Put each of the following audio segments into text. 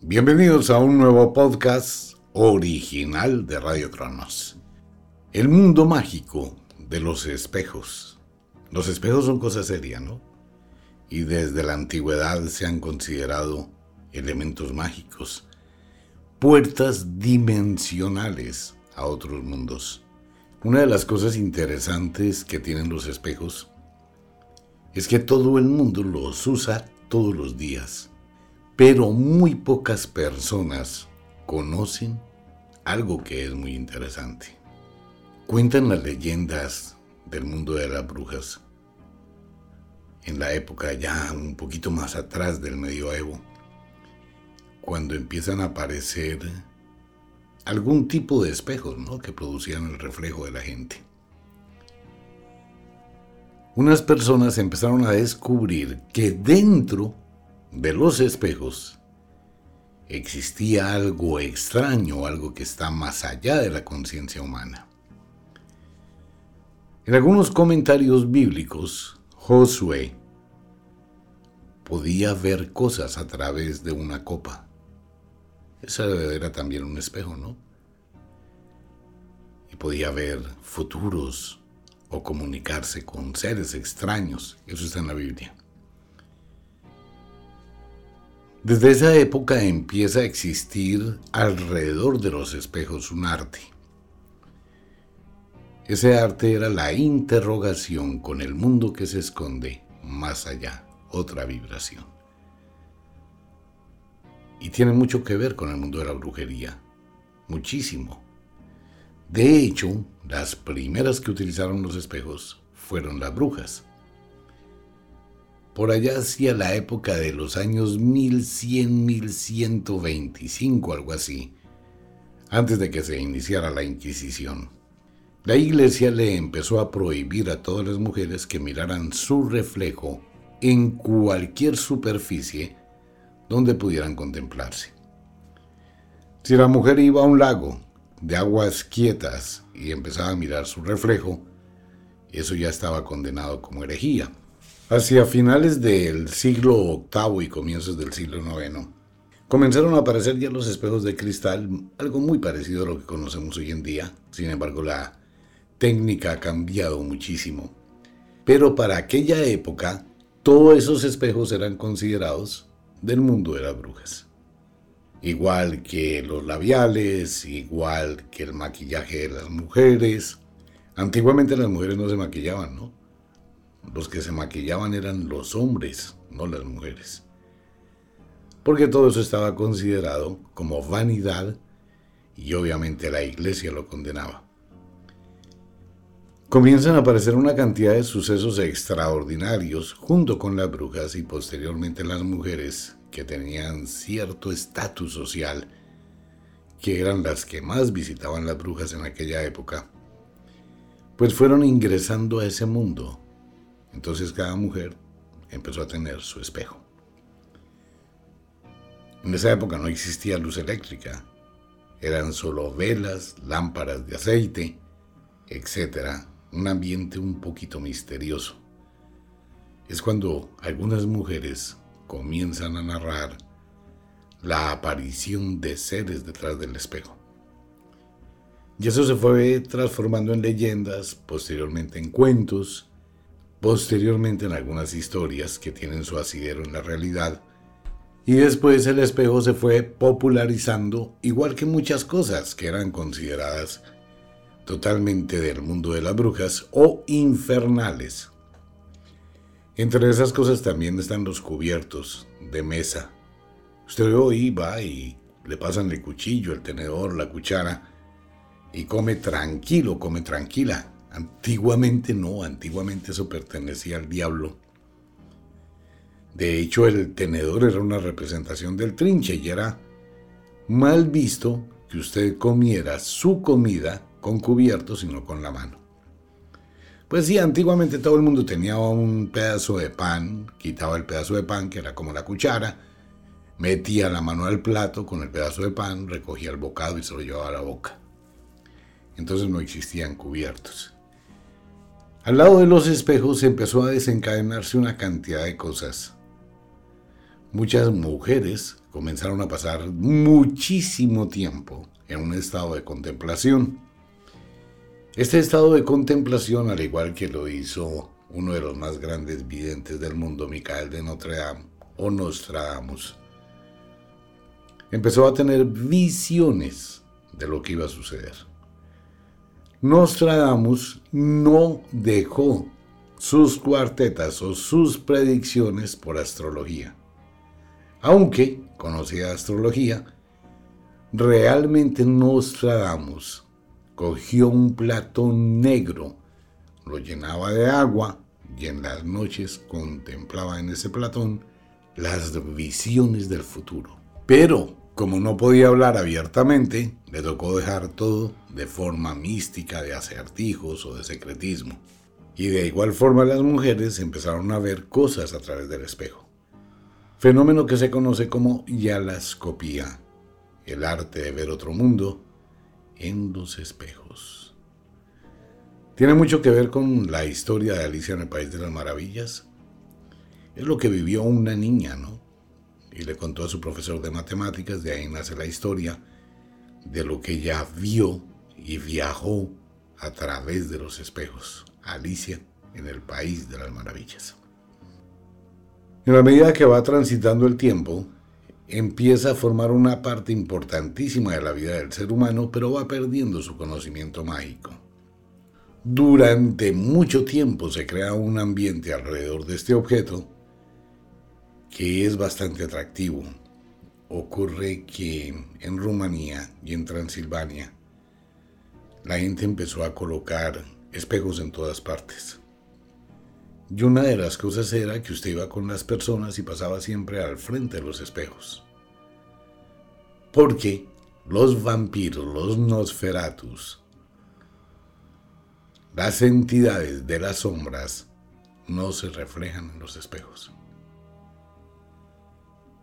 Bienvenidos a un nuevo podcast original de Radio Cronos. El mundo mágico de los espejos. Los espejos son cosas serias, ¿no? Y desde la antigüedad se han considerado elementos mágicos, puertas dimensionales a otros mundos. Una de las cosas interesantes que tienen los espejos es que todo el mundo los usa todos los días pero muy pocas personas conocen algo que es muy interesante. Cuentan las leyendas del mundo de las brujas en la época ya un poquito más atrás del medioevo, cuando empiezan a aparecer algún tipo de espejos ¿no? que producían el reflejo de la gente. Unas personas empezaron a descubrir que dentro de los espejos existía algo extraño, algo que está más allá de la conciencia humana. En algunos comentarios bíblicos, Josué podía ver cosas a través de una copa. Esa era también un espejo, ¿no? Y podía ver futuros o comunicarse con seres extraños. Eso está en la Biblia. Desde esa época empieza a existir alrededor de los espejos un arte. Ese arte era la interrogación con el mundo que se esconde más allá, otra vibración. Y tiene mucho que ver con el mundo de la brujería, muchísimo. De hecho, las primeras que utilizaron los espejos fueron las brujas por allá hacia la época de los años 1100, 1125, algo así, antes de que se iniciara la Inquisición. La iglesia le empezó a prohibir a todas las mujeres que miraran su reflejo en cualquier superficie donde pudieran contemplarse. Si la mujer iba a un lago de aguas quietas y empezaba a mirar su reflejo, eso ya estaba condenado como herejía. Hacia finales del siglo VIII y comienzos del siglo IX, comenzaron a aparecer ya los espejos de cristal, algo muy parecido a lo que conocemos hoy en día. Sin embargo, la técnica ha cambiado muchísimo. Pero para aquella época, todos esos espejos eran considerados del mundo de las brujas. Igual que los labiales, igual que el maquillaje de las mujeres. Antiguamente las mujeres no se maquillaban, ¿no? Los que se maquillaban eran los hombres, no las mujeres. Porque todo eso estaba considerado como vanidad y obviamente la iglesia lo condenaba. Comienzan a aparecer una cantidad de sucesos extraordinarios junto con las brujas y posteriormente las mujeres que tenían cierto estatus social, que eran las que más visitaban las brujas en aquella época, pues fueron ingresando a ese mundo entonces cada mujer empezó a tener su espejo. En esa época no existía luz eléctrica, eran solo velas, lámparas de aceite, etc. Un ambiente un poquito misterioso. Es cuando algunas mujeres comienzan a narrar la aparición de seres detrás del espejo. Y eso se fue transformando en leyendas, posteriormente en cuentos, posteriormente en algunas historias que tienen su asidero en la realidad, y después el espejo se fue popularizando, igual que muchas cosas que eran consideradas totalmente del mundo de las brujas o infernales. Entre esas cosas también están los cubiertos de mesa. Usted hoy va y le pasan el cuchillo, el tenedor, la cuchara y come tranquilo, come tranquila. Antiguamente no, antiguamente eso pertenecía al diablo. De hecho, el tenedor era una representación del trinche y era mal visto que usted comiera su comida con cubierto, sino con la mano. Pues sí, antiguamente todo el mundo tenía un pedazo de pan, quitaba el pedazo de pan, que era como la cuchara, metía la mano al plato con el pedazo de pan, recogía el bocado y se lo llevaba a la boca. Entonces no existían cubiertos. Al lado de los espejos empezó a desencadenarse una cantidad de cosas. Muchas mujeres comenzaron a pasar muchísimo tiempo en un estado de contemplación. Este estado de contemplación, al igual que lo hizo uno de los más grandes videntes del mundo, Micael de Notre Dame o Nostradamus, empezó a tener visiones de lo que iba a suceder. Nostradamus no dejó sus cuartetas o sus predicciones por astrología. Aunque conocía astrología, realmente Nostradamus cogió un plato negro, lo llenaba de agua y en las noches contemplaba en ese platón las visiones del futuro. Pero, como no podía hablar abiertamente, le tocó dejar todo de forma mística, de acertijos o de secretismo. Y de igual forma las mujeres empezaron a ver cosas a través del espejo. Fenómeno que se conoce como yalascopía, el arte de ver otro mundo en los espejos. Tiene mucho que ver con la historia de Alicia en el País de las Maravillas. Es lo que vivió una niña, ¿no? Y le contó a su profesor de matemáticas, de ahí nace la historia de lo que ella vio y viajó a través de los espejos. Alicia en el País de las Maravillas. En la medida que va transitando el tiempo, empieza a formar una parte importantísima de la vida del ser humano, pero va perdiendo su conocimiento mágico. Durante mucho tiempo se crea un ambiente alrededor de este objeto que es bastante atractivo. Ocurre que en Rumanía y en Transilvania la gente empezó a colocar espejos en todas partes. Y una de las cosas era que usted iba con las personas y pasaba siempre al frente de los espejos. Porque los vampiros, los nosferatus, las entidades de las sombras no se reflejan en los espejos.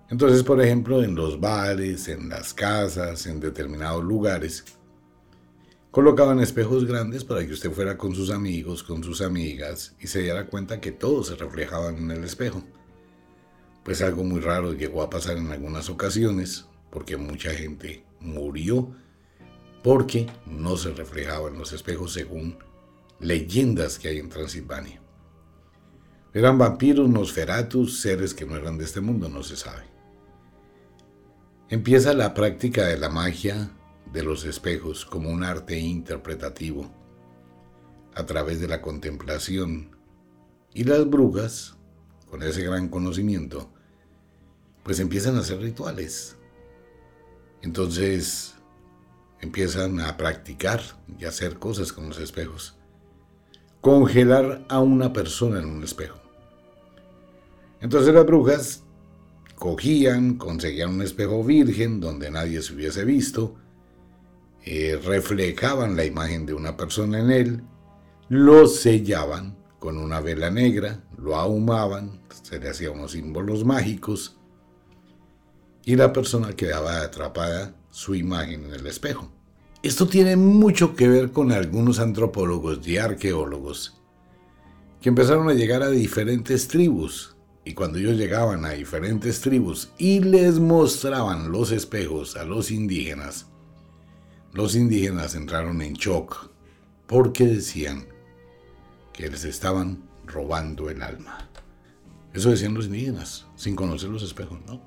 Entonces, por ejemplo, en los bares, en las casas, en determinados lugares, Colocaban espejos grandes para que usted fuera con sus amigos, con sus amigas y se diera cuenta que todos se reflejaban en el espejo. Pues algo muy raro llegó a pasar en algunas ocasiones, porque mucha gente murió porque no se reflejaba en los espejos según leyendas que hay en Transilvania. Eran vampiros, nosferatus, seres que no eran de este mundo, no se sabe. Empieza la práctica de la magia de los espejos como un arte interpretativo a través de la contemplación. Y las brujas, con ese gran conocimiento, pues empiezan a hacer rituales. Entonces empiezan a practicar y a hacer cosas con los espejos. Congelar a una persona en un espejo. Entonces las brujas cogían, conseguían un espejo virgen donde nadie se hubiese visto, eh, reflejaban la imagen de una persona en él, lo sellaban con una vela negra, lo ahumaban, se le hacían unos símbolos mágicos y la persona quedaba atrapada su imagen en el espejo. Esto tiene mucho que ver con algunos antropólogos y arqueólogos que empezaron a llegar a diferentes tribus y cuando ellos llegaban a diferentes tribus y les mostraban los espejos a los indígenas, los indígenas entraron en shock porque decían que les estaban robando el alma. Eso decían los indígenas, sin conocer los espejos, ¿no?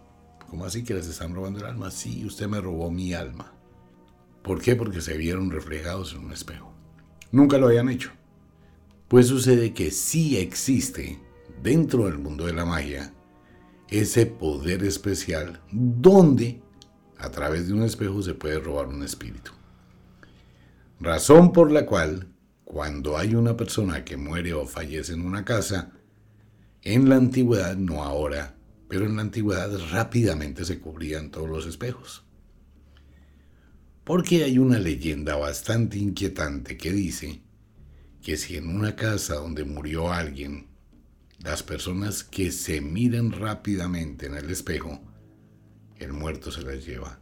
¿Cómo así que les están robando el alma? Sí, usted me robó mi alma. ¿Por qué? Porque se vieron reflejados en un espejo. nunca lo hayan hecho. Pues sucede que sí existe dentro del mundo de la magia ese poder especial donde a través de un espejo se puede robar un espíritu. Razón por la cual cuando hay una persona que muere o fallece en una casa, en la antigüedad, no ahora, pero en la antigüedad rápidamente se cubrían todos los espejos. Porque hay una leyenda bastante inquietante que dice que si en una casa donde murió alguien, las personas que se miran rápidamente en el espejo, el muerto se las lleva.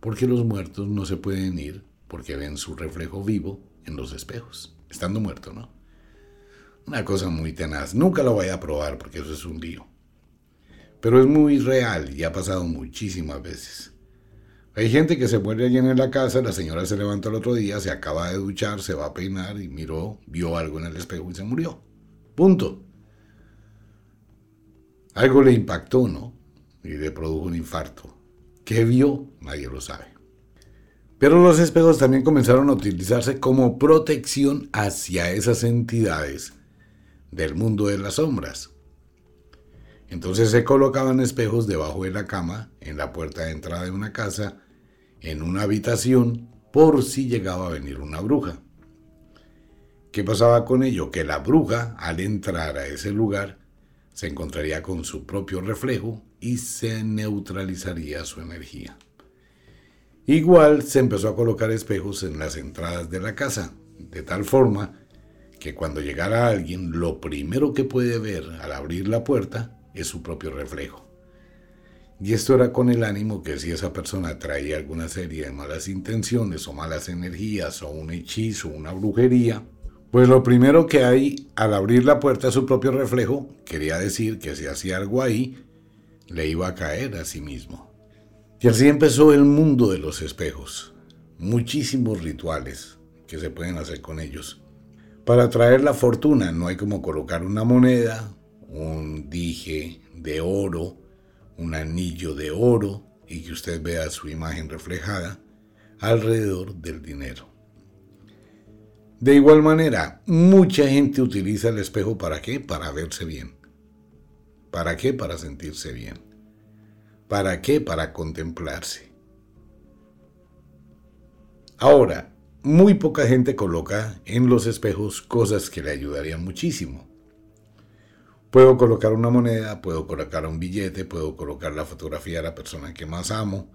Porque los muertos no se pueden ir porque ven su reflejo vivo en los espejos, estando muerto, ¿no? Una cosa muy tenaz. Nunca lo voy a probar porque eso es un lío. Pero es muy real y ha pasado muchísimas veces. Hay gente que se muere allí en la casa, la señora se levanta el otro día, se acaba de duchar, se va a peinar y miró, vio algo en el espejo y se murió. Punto. Algo le impactó, ¿no? Y le produjo un infarto. ¿Qué vio? Nadie lo sabe. Pero los espejos también comenzaron a utilizarse como protección hacia esas entidades del mundo de las sombras. Entonces se colocaban espejos debajo de la cama, en la puerta de entrada de una casa, en una habitación por si llegaba a venir una bruja. ¿Qué pasaba con ello? Que la bruja, al entrar a ese lugar, se encontraría con su propio reflejo y se neutralizaría su energía. Igual se empezó a colocar espejos en las entradas de la casa, de tal forma que cuando llegara alguien, lo primero que puede ver al abrir la puerta es su propio reflejo. Y esto era con el ánimo que si esa persona traía alguna serie de malas intenciones o malas energías o un hechizo una brujería, pues lo primero que hay al abrir la puerta a su propio reflejo quería decir que si hacía algo ahí, le iba a caer a sí mismo. Y así empezó el mundo de los espejos. Muchísimos rituales que se pueden hacer con ellos. Para traer la fortuna no hay como colocar una moneda, un dije de oro, un anillo de oro y que usted vea su imagen reflejada alrededor del dinero. De igual manera, mucha gente utiliza el espejo para qué? Para verse bien. ¿Para qué? Para sentirse bien. ¿Para qué? Para contemplarse. Ahora, muy poca gente coloca en los espejos cosas que le ayudarían muchísimo. Puedo colocar una moneda, puedo colocar un billete, puedo colocar la fotografía de la persona que más amo,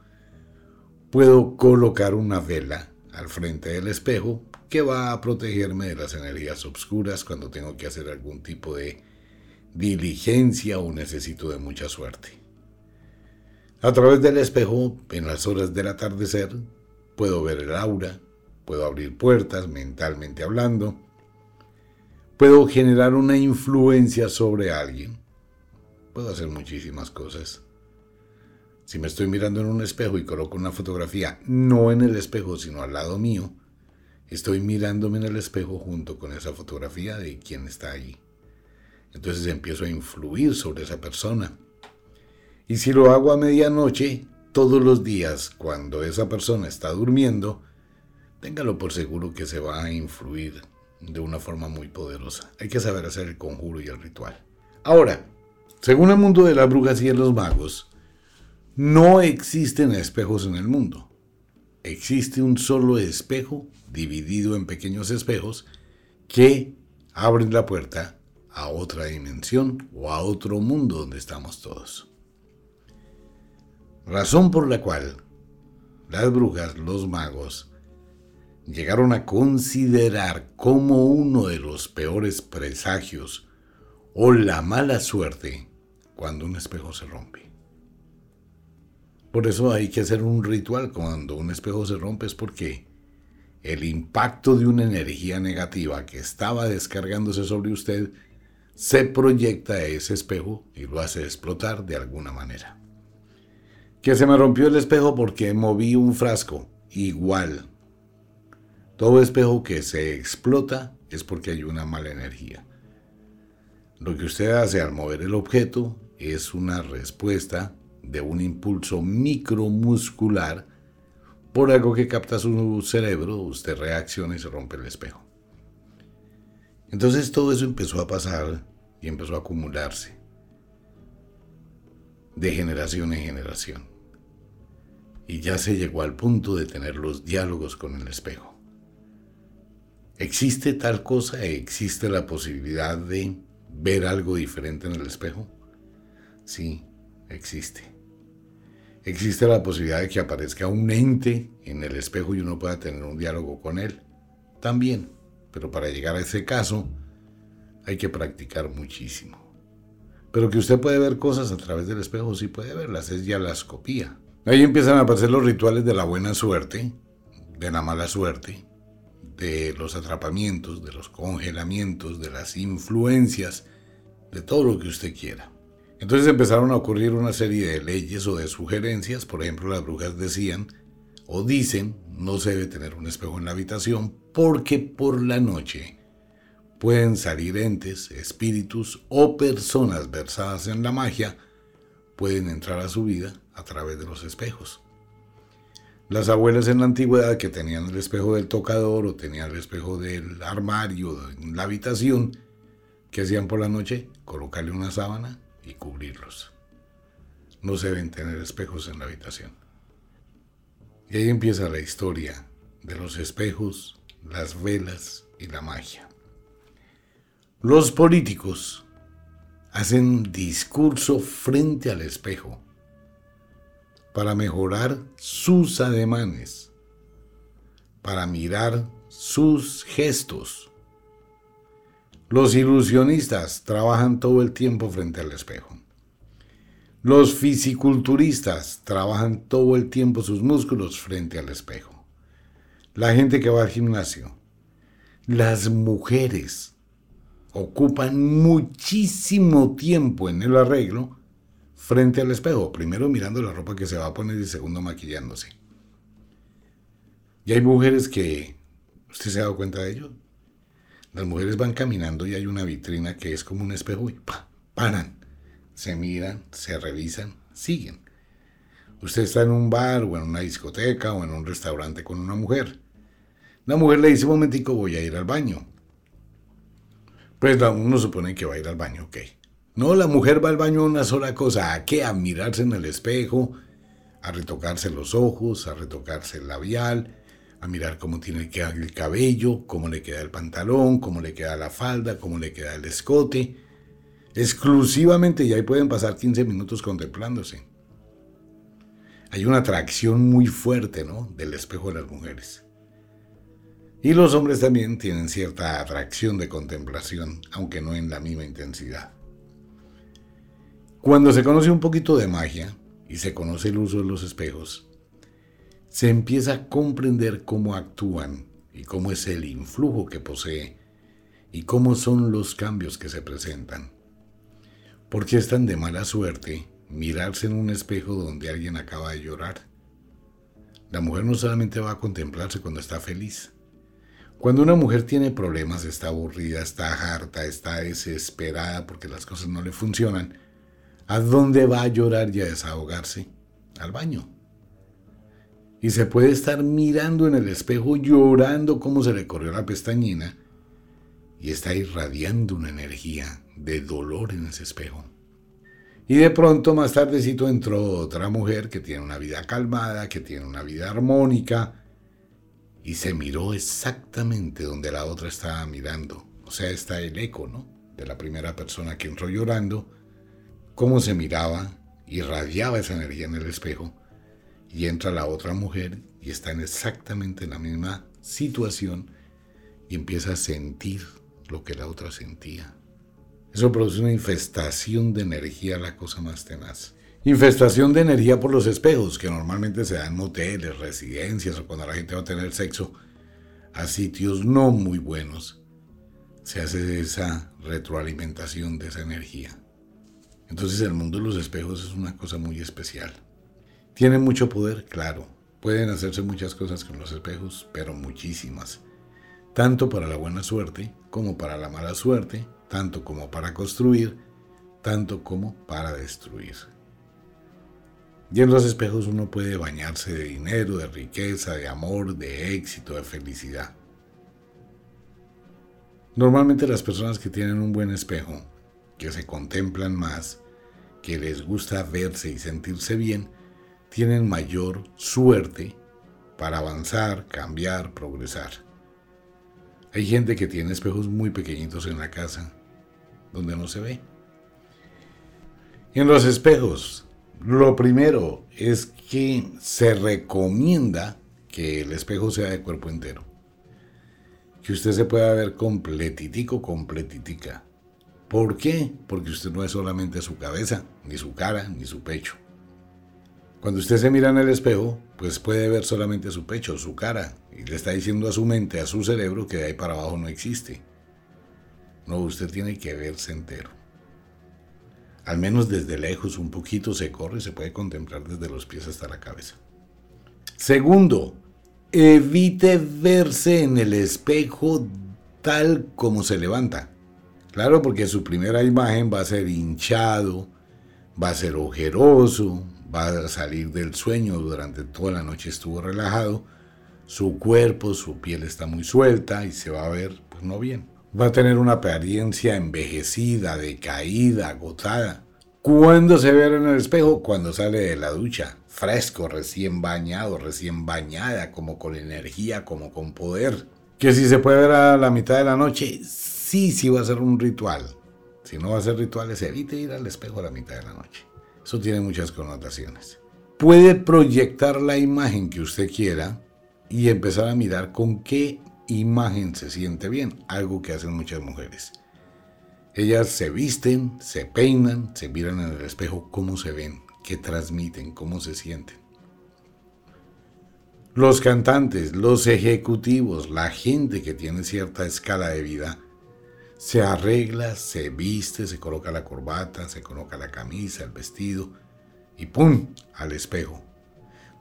puedo colocar una vela al frente del espejo que va a protegerme de las energías oscuras cuando tengo que hacer algún tipo de diligencia o necesito de mucha suerte. A través del espejo, en las horas del atardecer, puedo ver el aura, puedo abrir puertas mentalmente hablando, Puedo generar una influencia sobre alguien. Puedo hacer muchísimas cosas. Si me estoy mirando en un espejo y coloco una fotografía, no en el espejo, sino al lado mío, estoy mirándome en el espejo junto con esa fotografía de quien está allí. Entonces empiezo a influir sobre esa persona. Y si lo hago a medianoche, todos los días, cuando esa persona está durmiendo, téngalo por seguro que se va a influir de una forma muy poderosa. Hay que saber hacer el conjuro y el ritual. Ahora, según el mundo de las brujas y de los magos, no existen espejos en el mundo. Existe un solo espejo dividido en pequeños espejos que abren la puerta a otra dimensión o a otro mundo donde estamos todos. Razón por la cual las brujas, los magos llegaron a considerar como uno de los peores presagios o la mala suerte cuando un espejo se rompe. Por eso hay que hacer un ritual cuando un espejo se rompe es porque el impacto de una energía negativa que estaba descargándose sobre usted se proyecta a ese espejo y lo hace explotar de alguna manera. Que se me rompió el espejo porque moví un frasco, igual, todo espejo que se explota es porque hay una mala energía. Lo que usted hace al mover el objeto es una respuesta de un impulso micromuscular por algo que capta su cerebro, usted reacciona y se rompe el espejo. Entonces todo eso empezó a pasar y empezó a acumularse de generación en generación. Y ya se llegó al punto de tener los diálogos con el espejo. ¿Existe tal cosa? ¿Existe la posibilidad de ver algo diferente en el espejo? Sí, existe. Existe la posibilidad de que aparezca un ente en el espejo y uno pueda tener un diálogo con él. También. Pero para llegar a ese caso hay que practicar muchísimo. Pero que usted puede ver cosas a través del espejo, sí puede verlas, es ya la escopía. Ahí empiezan a aparecer los rituales de la buena suerte, de la mala suerte, de los atrapamientos, de los congelamientos, de las influencias, de todo lo que usted quiera. Entonces empezaron a ocurrir una serie de leyes o de sugerencias, por ejemplo las brujas decían o dicen no se debe tener un espejo en la habitación porque por la noche pueden salir entes, espíritus o personas versadas en la magia, pueden entrar a su vida a través de los espejos. Las abuelas en la antigüedad que tenían el espejo del tocador o tenían el espejo del armario en la habitación, ¿qué hacían por la noche? Colocarle una sábana y cubrirlos. No se deben tener espejos en la habitación. Y ahí empieza la historia de los espejos, las velas y la magia. Los políticos hacen discurso frente al espejo para mejorar sus ademanes, para mirar sus gestos. Los ilusionistas trabajan todo el tiempo frente al espejo. Los fisiculturistas trabajan todo el tiempo sus músculos frente al espejo. La gente que va al gimnasio. Las mujeres ocupan muchísimo tiempo en el arreglo frente al espejo. Primero mirando la ropa que se va a poner y segundo maquillándose. Y hay mujeres que... ¿Usted se ha dado cuenta de ello? Las mujeres van caminando y hay una vitrina que es como un espejo y ¡pa! paran se miran, se revisan, siguen. Usted está en un bar o en una discoteca o en un restaurante con una mujer. La mujer le dice, un momentico, voy a ir al baño. Pues uno supone que va a ir al baño, ok. No, la mujer va al baño a una sola cosa. ¿A qué? A mirarse en el espejo, a retocarse los ojos, a retocarse el labial, a mirar cómo tiene que el cabello, cómo le queda el pantalón, cómo le queda la falda, cómo le queda el escote exclusivamente y ahí pueden pasar 15 minutos contemplándose. Hay una atracción muy fuerte, ¿no? Del espejo de las mujeres. Y los hombres también tienen cierta atracción de contemplación, aunque no en la misma intensidad. Cuando se conoce un poquito de magia y se conoce el uso de los espejos, se empieza a comprender cómo actúan y cómo es el influjo que posee y cómo son los cambios que se presentan. ¿Por qué es tan de mala suerte mirarse en un espejo donde alguien acaba de llorar? La mujer no solamente va a contemplarse cuando está feliz. Cuando una mujer tiene problemas, está aburrida, está harta, está desesperada porque las cosas no le funcionan, ¿a dónde va a llorar y a desahogarse? Al baño. Y se puede estar mirando en el espejo llorando como se le corrió la pestañina y está irradiando una energía de dolor en ese espejo. Y de pronto más tardecito entró otra mujer que tiene una vida calmada, que tiene una vida armónica, y se miró exactamente donde la otra estaba mirando. O sea, está el eco, ¿no? De la primera persona que entró llorando, cómo se miraba, irradiaba esa energía en el espejo, y entra la otra mujer y está en exactamente la misma situación y empieza a sentir lo que la otra sentía. Eso produce una infestación de energía, la cosa más tenaz. Infestación de energía por los espejos, que normalmente se dan en moteles, residencias o cuando la gente va a tener sexo a sitios no muy buenos. Se hace esa retroalimentación de esa energía. Entonces el mundo de los espejos es una cosa muy especial. Tienen mucho poder, claro. Pueden hacerse muchas cosas con los espejos, pero muchísimas. Tanto para la buena suerte como para la mala suerte, tanto como para construir, tanto como para destruir. Y en los espejos uno puede bañarse de dinero, de riqueza, de amor, de éxito, de felicidad. Normalmente las personas que tienen un buen espejo, que se contemplan más, que les gusta verse y sentirse bien, tienen mayor suerte para avanzar, cambiar, progresar. Hay gente que tiene espejos muy pequeñitos en la casa, donde no se ve. En los espejos lo primero es que se recomienda que el espejo sea de cuerpo entero. Que usted se pueda ver completitico, completitica. ¿Por qué? Porque usted no es solamente su cabeza, ni su cara, ni su pecho. Cuando usted se mira en el espejo, pues puede ver solamente su pecho, su cara, y le está diciendo a su mente, a su cerebro, que de ahí para abajo no existe. No, usted tiene que verse entero. Al menos desde lejos, un poquito se corre se puede contemplar desde los pies hasta la cabeza. Segundo, evite verse en el espejo tal como se levanta. Claro, porque su primera imagen va a ser hinchado, va a ser ojeroso, va a salir del sueño durante toda la noche estuvo relajado, su cuerpo, su piel está muy suelta y se va a ver pues no bien va a tener una apariencia envejecida, decaída, agotada. ¿Cuándo se ve en el espejo? Cuando sale de la ducha, fresco, recién bañado, recién bañada, como con energía, como con poder. Que si se puede ver a la mitad de la noche, sí, sí va a ser un ritual. Si no va a ser rituales, evite ir al espejo a la mitad de la noche. Eso tiene muchas connotaciones. Puede proyectar la imagen que usted quiera y empezar a mirar con qué imagen se siente bien, algo que hacen muchas mujeres. Ellas se visten, se peinan, se miran en el espejo cómo se ven, qué transmiten, cómo se sienten. Los cantantes, los ejecutivos, la gente que tiene cierta escala de vida, se arregla, se viste, se coloca la corbata, se coloca la camisa, el vestido y ¡pum! al espejo.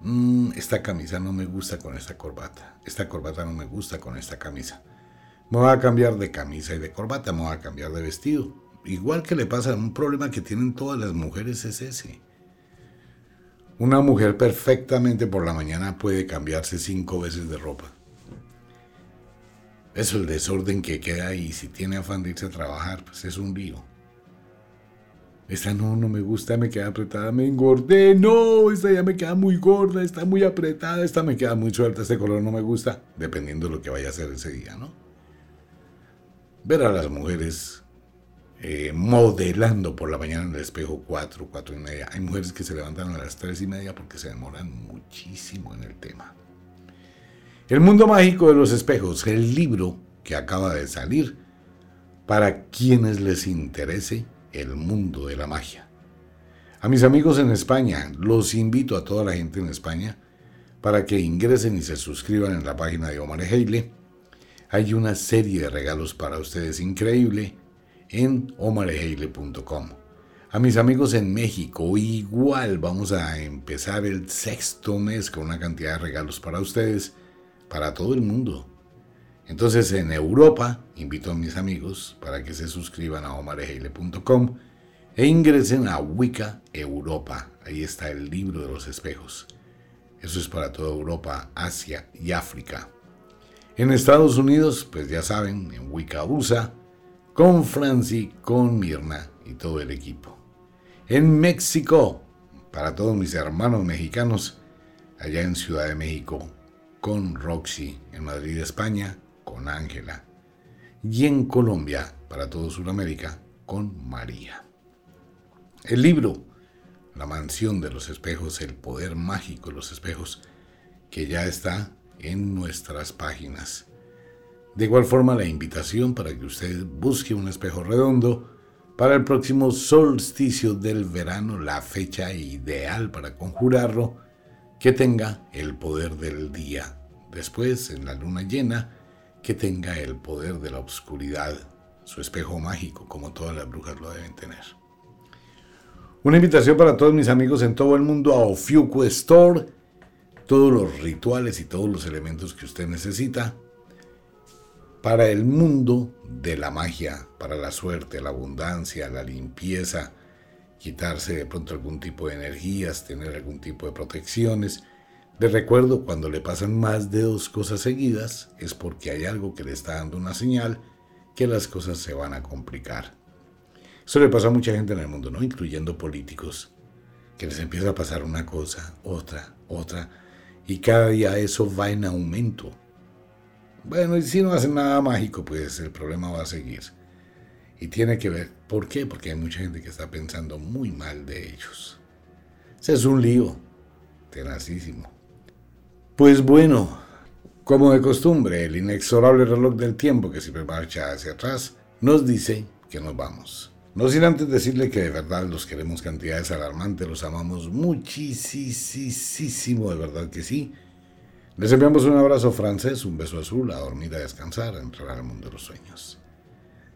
Mm, esta camisa no me gusta con esta corbata, esta corbata no me gusta con esta camisa. Me voy a cambiar de camisa y de corbata, me voy a cambiar de vestido. Igual que le pasa, un problema que tienen todas las mujeres es ese. Una mujer perfectamente por la mañana puede cambiarse cinco veces de ropa. Eso, el desorden que queda ahí, si tiene afán de irse a trabajar, pues es un lío. Esta no, no me gusta, me queda apretada, me engordé. No, esta ya me queda muy gorda, está muy apretada, esta me queda muy suelta, este color no me gusta, dependiendo de lo que vaya a hacer ese día, ¿no? Ver a las mujeres eh, modelando por la mañana en el espejo 4, 4 y media. Hay mujeres que se levantan a las 3 y media porque se demoran muchísimo en el tema. El mundo mágico de los espejos, el libro que acaba de salir, para quienes les interese el mundo de la magia. A mis amigos en España, los invito a toda la gente en España para que ingresen y se suscriban en la página de Omar Heile. Hay una serie de regalos para ustedes increíble en omareheile.com. A mis amigos en México, igual vamos a empezar el sexto mes con una cantidad de regalos para ustedes, para todo el mundo. Entonces en Europa invito a mis amigos para que se suscriban a omareheile.com e ingresen a Wicca Europa. Ahí está el libro de los espejos. Eso es para toda Europa, Asia y África. En Estados Unidos, pues ya saben, en Wicca USA, con Franci, con Mirna y todo el equipo. En México, para todos mis hermanos mexicanos, allá en Ciudad de México, con Roxy, en Madrid, España, con Ángela. Y en Colombia, para todo Sudamérica, con María. El libro, La mansión de los espejos, el poder mágico de los espejos, que ya está en nuestras páginas. De igual forma, la invitación para que usted busque un espejo redondo para el próximo solsticio del verano, la fecha ideal para conjurarlo, que tenga el poder del día. Después, en la luna llena, que tenga el poder de la oscuridad, su espejo mágico, como todas las brujas lo deben tener. Una invitación para todos mis amigos en todo el mundo a Ofiuco Store, todos los rituales y todos los elementos que usted necesita para el mundo de la magia, para la suerte, la abundancia, la limpieza quitarse de pronto algún tipo de energías, tener algún tipo de protecciones. De recuerdo, cuando le pasan más de dos cosas seguidas, es porque hay algo que le está dando una señal que las cosas se van a complicar. Eso le pasa a mucha gente en el mundo, ¿no? Incluyendo políticos, que les empieza a pasar una cosa, otra, otra, y cada día eso va en aumento. Bueno, y si no hacen nada mágico, pues el problema va a seguir. Y tiene que ver, ¿por qué? Porque hay mucha gente que está pensando muy mal de ellos. Ese es un lío, tenacísimo. Pues bueno, como de costumbre, el inexorable reloj del tiempo que siempre marcha hacia atrás nos dice que nos vamos. No sin antes decirle que de verdad los queremos cantidades alarmantes, los amamos muchísimo, de verdad que sí. Les enviamos un abrazo francés, un beso azul, a dormir, a descansar, a entrar al mundo de los sueños.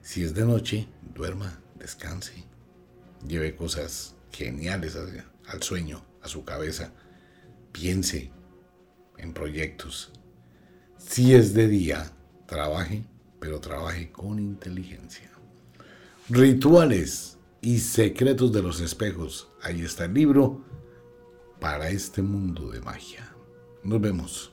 Si es de noche, duerma, descanse, lleve cosas geniales al sueño, a su cabeza, piense en proyectos. Si es de día, trabaje, pero trabaje con inteligencia. Rituales y secretos de los espejos. Ahí está el libro para este mundo de magia. Nos vemos.